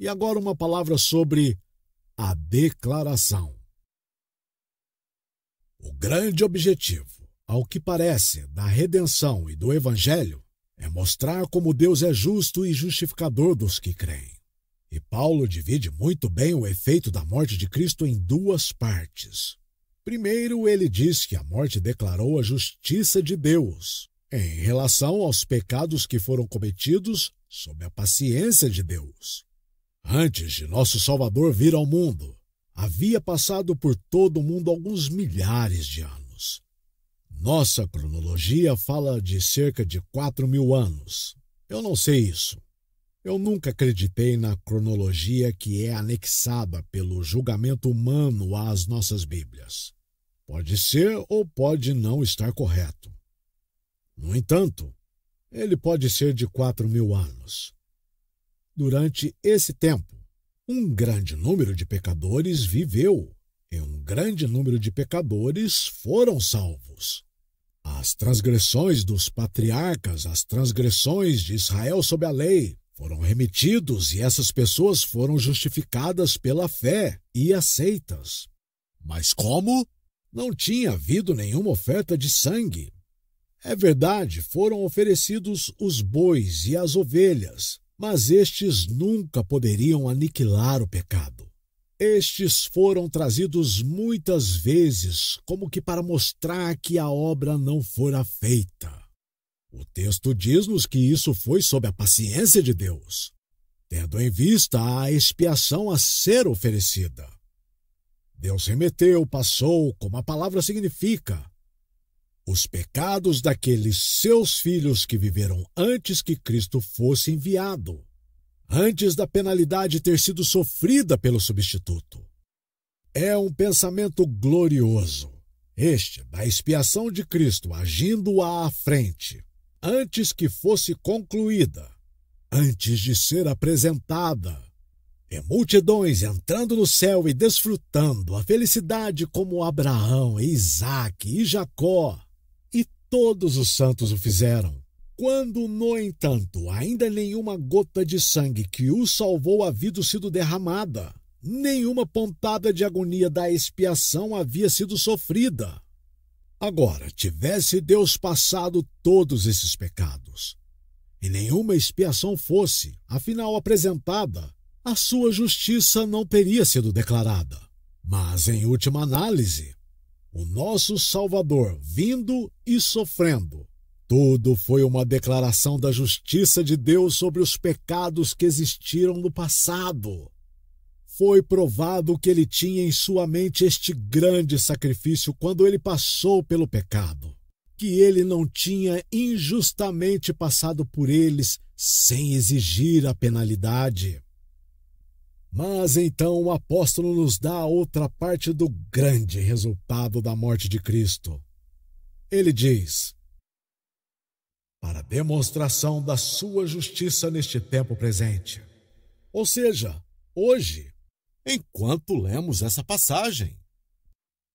E agora uma palavra sobre a declaração. O grande objetivo, ao que parece, da redenção e do Evangelho é mostrar como Deus é justo e justificador dos que creem. E Paulo divide muito bem o efeito da morte de Cristo em duas partes. Primeiro, ele diz que a morte declarou a justiça de Deus em relação aos pecados que foram cometidos sob a paciência de Deus. Antes de nosso Salvador vir ao mundo, havia passado por todo o mundo alguns milhares de anos. Nossa cronologia fala de cerca de quatro mil anos. Eu não sei isso. Eu nunca acreditei na cronologia que é anexada pelo julgamento humano às nossas Bíblias. Pode ser ou pode não estar correto. No entanto, ele pode ser de quatro mil anos. Durante esse tempo, um grande número de pecadores viveu e um grande número de pecadores foram salvos. As transgressões dos patriarcas, as transgressões de Israel sob a lei, foram remitidos e essas pessoas foram justificadas pela fé e aceitas. Mas como? Não tinha havido nenhuma oferta de sangue. É verdade, foram oferecidos os bois e as ovelhas, mas estes nunca poderiam aniquilar o pecado. Estes foram trazidos muitas vezes, como que para mostrar que a obra não fora feita. O texto diz-nos que isso foi sob a paciência de Deus, tendo em vista a expiação a ser oferecida. Deus remeteu, passou, como a palavra significa, os pecados daqueles seus filhos que viveram antes que Cristo fosse enviado, antes da penalidade ter sido sofrida pelo substituto. É um pensamento glorioso, este da expiação de Cristo agindo à frente antes que fosse concluída, antes de ser apresentada. E multidões entrando no céu e desfrutando a felicidade como Abraão, Isaac e Jacó. Todos os santos o fizeram. Quando, no entanto, ainda nenhuma gota de sangue que o salvou havia sido derramada, nenhuma pontada de agonia da expiação havia sido sofrida. Agora, tivesse Deus passado todos esses pecados, e nenhuma expiação fosse, afinal, apresentada, a sua justiça não teria sido declarada. Mas, em última análise, o nosso Salvador, vindo e sofrendo, tudo foi uma declaração da justiça de Deus sobre os pecados que existiram no passado foi provado que ele tinha em sua mente este grande sacrifício quando ele passou pelo pecado, que ele não tinha injustamente passado por eles sem exigir a penalidade. Mas então o apóstolo nos dá outra parte do grande resultado da morte de Cristo. Ele diz: Para demonstração da sua justiça neste tempo presente. Ou seja, hoje, enquanto lemos essa passagem,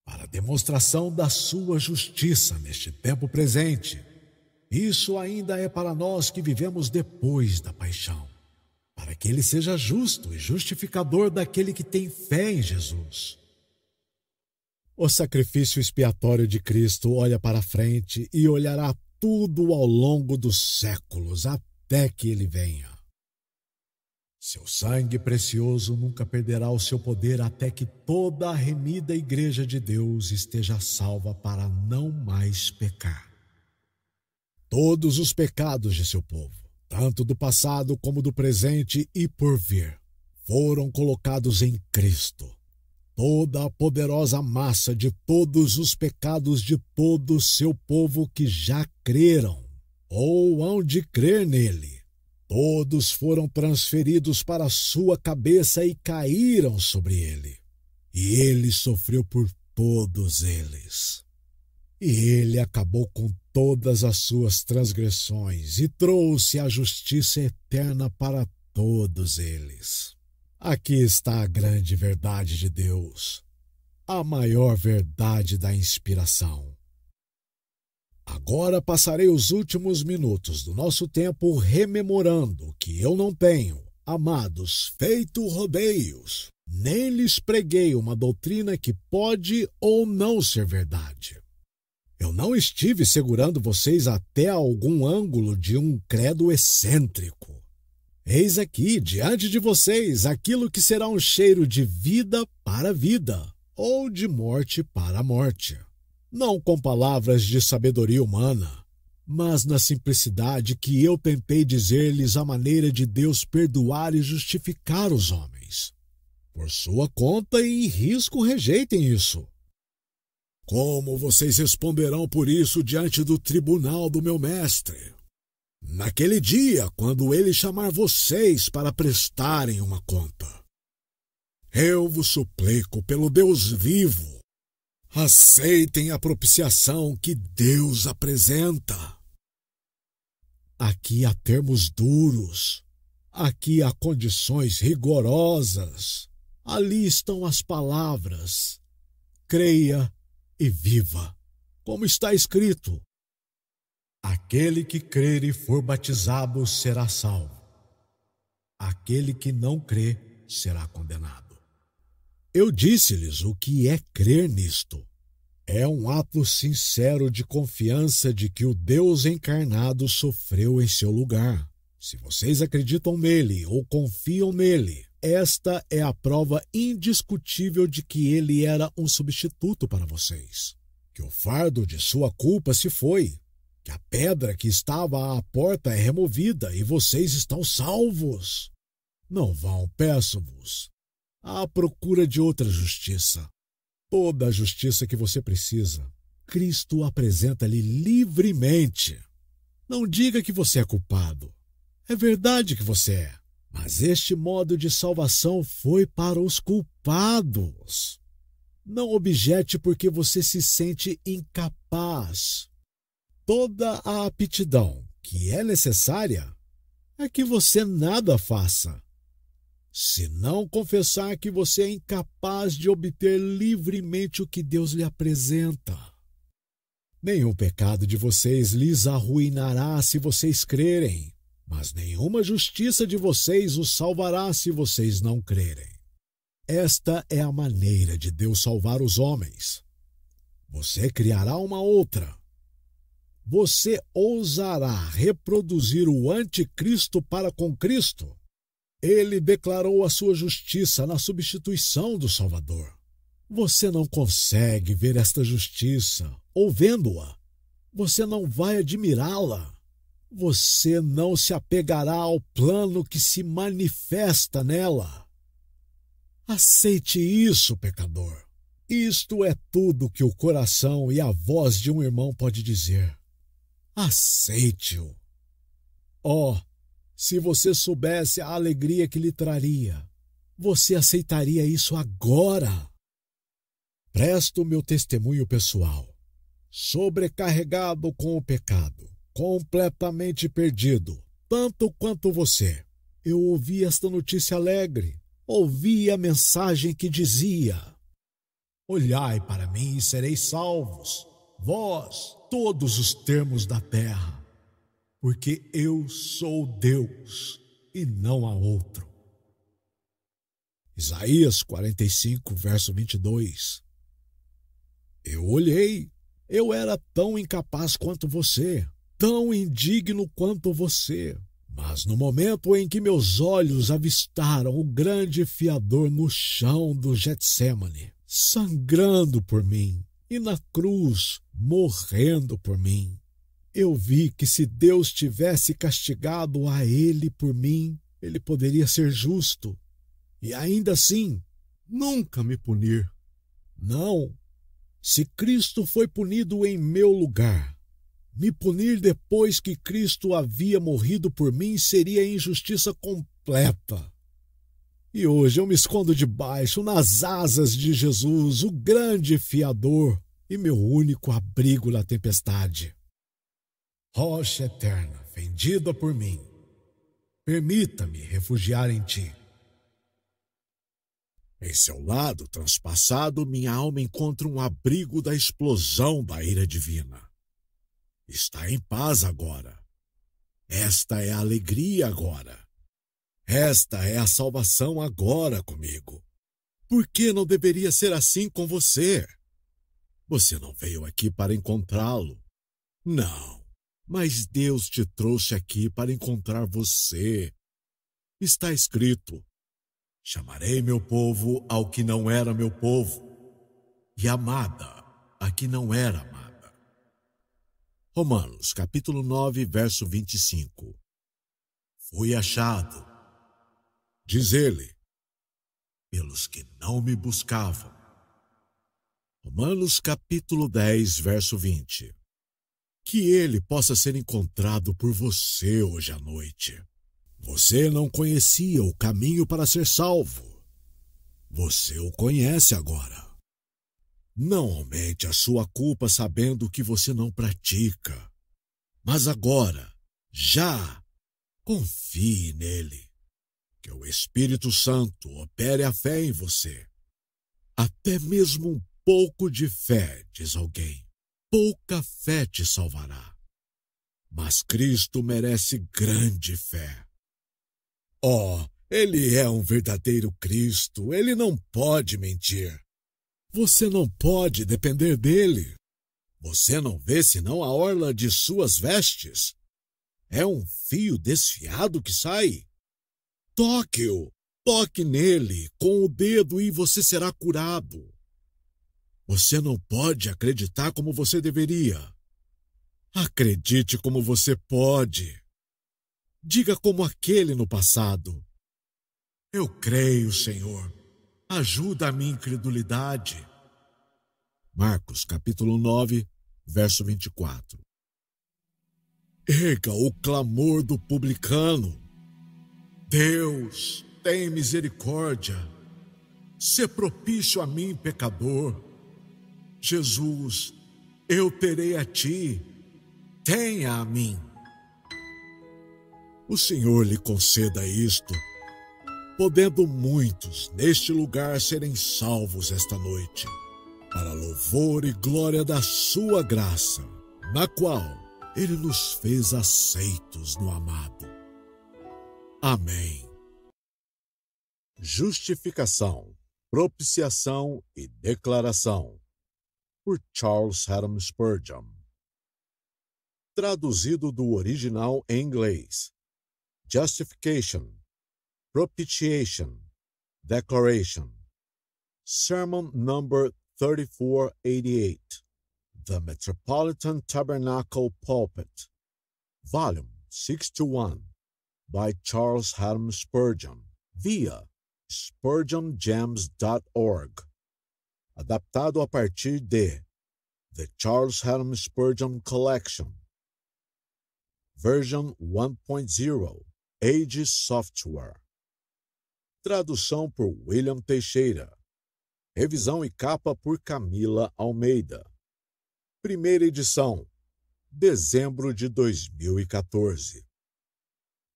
para demonstração da sua justiça neste tempo presente. Isso ainda é para nós que vivemos depois da paixão, para que ele seja justo e justificador daquele que tem fé em Jesus. O sacrifício expiatório de Cristo olha para frente e olhará tudo ao longo dos séculos até que ele venha. Seu sangue precioso nunca perderá o seu poder até que toda a remida Igreja de Deus esteja salva para não mais pecar. Todos os pecados de seu povo, tanto do passado como do presente e por vir, foram colocados em Cristo. Toda a poderosa massa de todos os pecados de todo o seu povo que já creram ou hão de crer nele Todos foram transferidos para sua cabeça e caíram sobre ele. E ele sofreu por todos eles. E ele acabou com todas as suas transgressões e trouxe a justiça eterna para todos eles. Aqui está a grande verdade de Deus, a maior verdade da inspiração. Agora passarei os últimos minutos do nosso tempo rememorando que eu não tenho Amados, feito rodeios, nem lhes preguei uma doutrina que pode ou não ser verdade. Eu não estive segurando vocês até algum ângulo de um credo excêntrico. Eis aqui, diante de vocês, aquilo que será um cheiro de vida para vida, ou de morte para morte. Não com palavras de sabedoria humana, mas na simplicidade que eu tentei dizer-lhes a maneira de Deus perdoar e justificar os homens. Por sua conta e risco rejeitem isso. Como vocês responderão por isso diante do tribunal do meu mestre? Naquele dia, quando ele chamar vocês para prestarem uma conta. Eu vos suplico pelo Deus vivo, aceitem a propiciação que Deus apresenta. Aqui há termos duros, aqui há condições rigorosas, ali estão as palavras. Creia e viva, como está escrito. Aquele que crer e for batizado será salvo. Aquele que não crê será condenado. Eu disse-lhes o que é crer nisto. É um ato sincero de confiança de que o Deus encarnado sofreu em seu lugar. Se vocês acreditam nele ou confiam nele, esta é a prova indiscutível de que ele era um substituto para vocês. Que o fardo de sua culpa se foi, que a pedra que estava à porta é removida e vocês estão salvos. Não vão, peço-vos, à procura de outra justiça toda a justiça que você precisa. Cristo apresenta-lhe livremente. Não diga que você é culpado. É verdade que você é. Mas este modo de salvação foi para os culpados. Não objete porque você se sente incapaz. Toda a aptidão que é necessária é que você nada faça se não confessar que você é incapaz de obter livremente o que Deus lhe apresenta. Nenhum pecado de vocês lhes arruinará se vocês crerem, mas nenhuma justiça de vocês os salvará se vocês não crerem. Esta é a maneira de Deus salvar os homens. Você criará uma outra. Você ousará reproduzir o anticristo para com Cristo? Ele declarou a sua justiça na substituição do Salvador. Você não consegue ver esta justiça, ou vendo-a, você não vai admirá-la. Você não se apegará ao plano que se manifesta nela. Aceite isso, pecador. Isto é tudo que o coração e a voz de um irmão pode dizer. Aceite-o. Oh, se você soubesse a alegria que lhe traria, você aceitaria isso agora. Presto meu testemunho pessoal. Sobrecarregado com o pecado, completamente perdido, tanto quanto você. Eu ouvi esta notícia alegre, ouvi a mensagem que dizia: Olhai para mim e sereis salvos, vós, todos os termos da terra porque eu sou Deus e não há outro. Isaías 45, verso 22. Eu olhei, eu era tão incapaz quanto você, tão indigno quanto você. Mas no momento em que meus olhos avistaram o grande fiador no chão do Getsemane, sangrando por mim, e na cruz, morrendo por mim, eu vi que se Deus tivesse castigado a ele por mim, ele poderia ser justo e ainda assim nunca me punir. Não. Se Cristo foi punido em meu lugar, me punir depois que Cristo havia morrido por mim seria injustiça completa. E hoje eu me escondo debaixo, nas asas de Jesus, o grande fiador e meu único abrigo na tempestade rocha eterna, vendida por mim, permita-me refugiar em ti. Em seu lado transpassado, minha alma encontra um abrigo da explosão da ira divina. Está em paz agora. Esta é a alegria agora. Esta é a salvação agora comigo. Por que não deveria ser assim com você? Você não veio aqui para encontrá-lo. Não, mas Deus te trouxe aqui para encontrar você. Está escrito: Chamarei meu povo ao que não era meu povo, e amada a que não era amada. Romanos, capítulo 9, verso 25. Fui achado, diz ele, pelos que não me buscavam. Romanos capítulo 10, verso 20. Que ele possa ser encontrado por você hoje à noite. Você não conhecia o caminho para ser salvo. Você o conhece agora. Não aumente a sua culpa sabendo que você não pratica. Mas agora, já, confie nele. Que o Espírito Santo opere a fé em você. Até mesmo um pouco de fé, diz alguém. Pouca fé te salvará. Mas Cristo merece grande fé. Oh, ele é um verdadeiro Cristo, ele não pode mentir. Você não pode depender dele. Você não vê senão a orla de suas vestes. É um fio desfiado que sai. Toque-o, toque nele com o dedo e você será curado. Você não pode acreditar como você deveria. Acredite como você pode. Diga como aquele no passado. Eu creio, Senhor. Ajuda a minha incredulidade. Marcos, capítulo 9, verso 24. Erga o clamor do publicano. Deus, tem misericórdia. Se propício a mim, pecador. Jesus, eu terei a ti. Tenha a mim o Senhor lhe conceda isto, podendo muitos neste lugar serem salvos esta noite, para louvor e glória da Sua graça, na qual Ele nos fez aceitos no amado. Amém. Justificação, propiciação e declaração, por Charles Haddam Spurgeon. Traduzido do original em inglês justification, propitiation, declaration. Sermon number 3488, The Metropolitan Tabernacle Pulpit, volume 61, by Charles Haddam Spurgeon, via spurgeongems.org. Adaptado a partir de The Charles Haddam Spurgeon Collection, version 1.0 Age Software. Tradução por William Teixeira. Revisão e capa por Camila Almeida. Primeira edição, dezembro de 2014.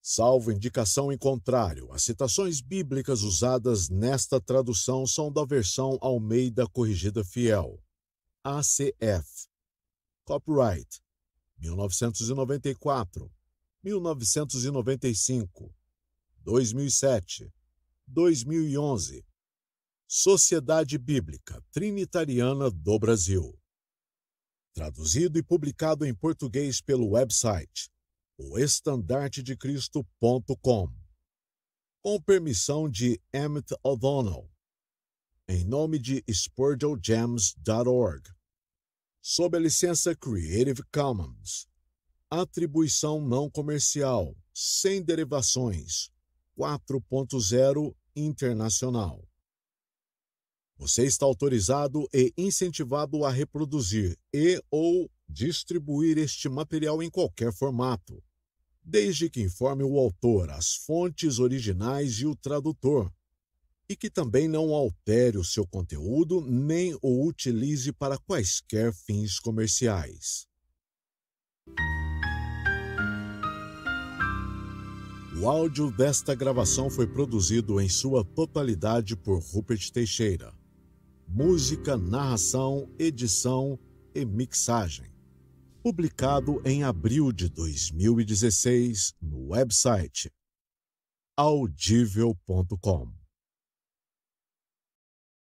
Salvo indicação em contrário, as citações bíblicas usadas nesta tradução são da versão Almeida Corrigida Fiel, ACF. Copyright 1994 1995, 2007, 2011. Sociedade Bíblica Trinitariana do Brasil. Traduzido e publicado em português pelo website oestandartedecristo.com. Com permissão de Emmett O'Donnell. Em nome de spurgeongems.org. Sob a licença Creative Commons Atribuição não comercial, sem derivações, 4.0 Internacional. Você está autorizado e incentivado a reproduzir e ou distribuir este material em qualquer formato, desde que informe o autor, as fontes originais e o tradutor, e que também não altere o seu conteúdo nem o utilize para quaisquer fins comerciais. O áudio desta gravação foi produzido em sua totalidade por Rupert Teixeira. Música, narração, edição e mixagem. Publicado em abril de 2016 no website audível.com.